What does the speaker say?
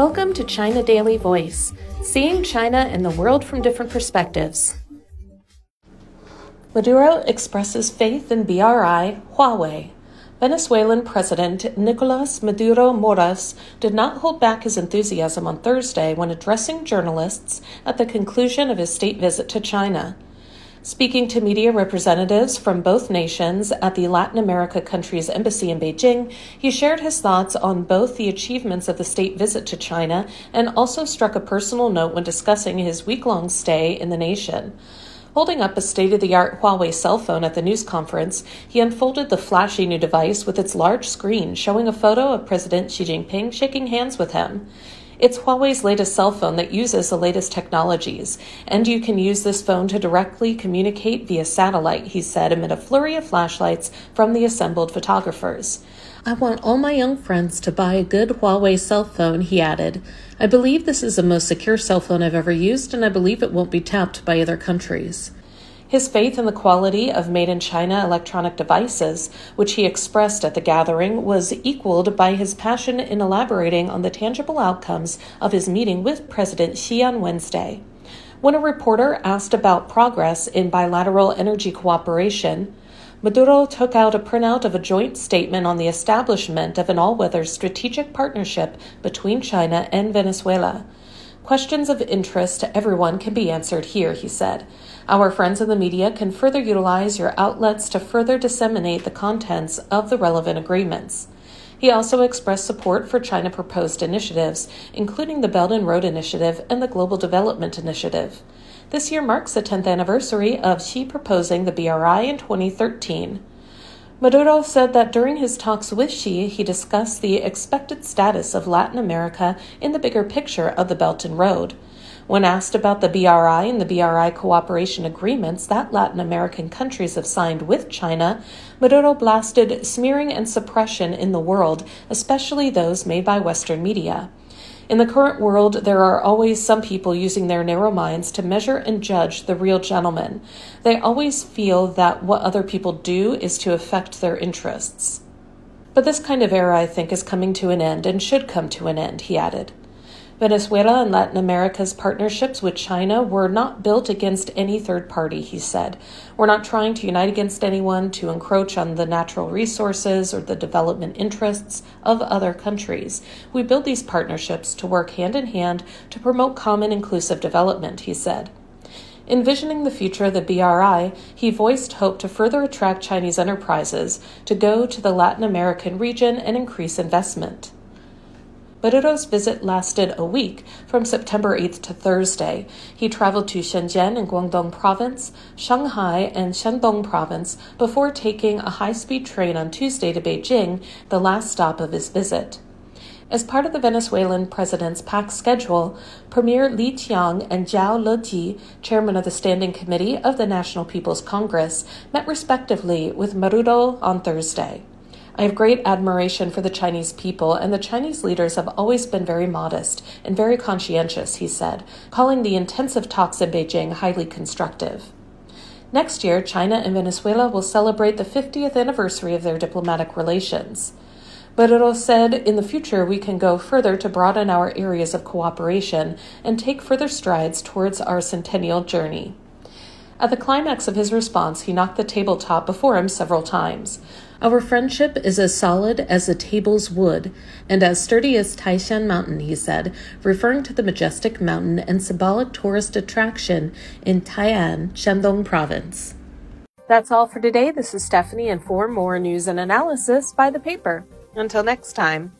Welcome to China Daily Voice, seeing China and the world from different perspectives. Maduro expresses faith in BRI Huawei. Venezuelan President Nicolas Maduro Moros did not hold back his enthusiasm on Thursday when addressing journalists at the conclusion of his state visit to China. Speaking to media representatives from both nations at the Latin America country's embassy in Beijing, he shared his thoughts on both the achievements of the state visit to China and also struck a personal note when discussing his week long stay in the nation. Holding up a state of the art Huawei cell phone at the news conference, he unfolded the flashy new device with its large screen showing a photo of President Xi Jinping shaking hands with him. It's Huawei's latest cell phone that uses the latest technologies, and you can use this phone to directly communicate via satellite, he said amid a flurry of flashlights from the assembled photographers. I want all my young friends to buy a good Huawei cell phone, he added. I believe this is the most secure cell phone I've ever used, and I believe it won't be tapped by other countries. His faith in the quality of made in China electronic devices, which he expressed at the gathering, was equaled by his passion in elaborating on the tangible outcomes of his meeting with President Xi on Wednesday. When a reporter asked about progress in bilateral energy cooperation, Maduro took out a printout of a joint statement on the establishment of an all weather strategic partnership between China and Venezuela. Questions of interest to everyone can be answered here, he said. Our friends in the media can further utilize your outlets to further disseminate the contents of the relevant agreements. He also expressed support for China proposed initiatives, including the Belt and Road Initiative and the Global Development Initiative. This year marks the 10th anniversary of Xi proposing the BRI in 2013. Maduro said that during his talks with Xi, he discussed the expected status of Latin America in the bigger picture of the Belt and Road. When asked about the BRI and the BRI cooperation agreements that Latin American countries have signed with China, Maduro blasted smearing and suppression in the world, especially those made by Western media. In the current world, there are always some people using their narrow minds to measure and judge the real gentleman. They always feel that what other people do is to affect their interests. But this kind of era, I think, is coming to an end and should come to an end, he added. Venezuela and Latin America's partnerships with China were not built against any third party, he said. We're not trying to unite against anyone to encroach on the natural resources or the development interests of other countries. We build these partnerships to work hand in hand to promote common inclusive development, he said. Envisioning the future of the BRI, he voiced hope to further attract Chinese enterprises to go to the Latin American region and increase investment. Maduro's visit lasted a week, from September 8th to Thursday. He traveled to Shenzhen in Guangdong Province, Shanghai, and Shandong Province before taking a high speed train on Tuesday to Beijing, the last stop of his visit. As part of the Venezuelan president's packed schedule, Premier Li Qiang and Zhao Leji, chairman of the Standing Committee of the National People's Congress, met respectively with Maduro on Thursday. I have great admiration for the Chinese people, and the Chinese leaders have always been very modest and very conscientious, he said, calling the intensive talks in Beijing highly constructive. Next year, China and Venezuela will celebrate the 50th anniversary of their diplomatic relations. Maduro said, In the future, we can go further to broaden our areas of cooperation and take further strides towards our centennial journey. At the climax of his response, he knocked the tabletop before him several times. Our friendship is as solid as the table's wood, and as sturdy as Taishan Mountain, he said, referring to the majestic mountain and symbolic tourist attraction in Tai'an, Shandong Province. That's all for today. This is Stephanie, and for more news and analysis, buy the paper. Until next time.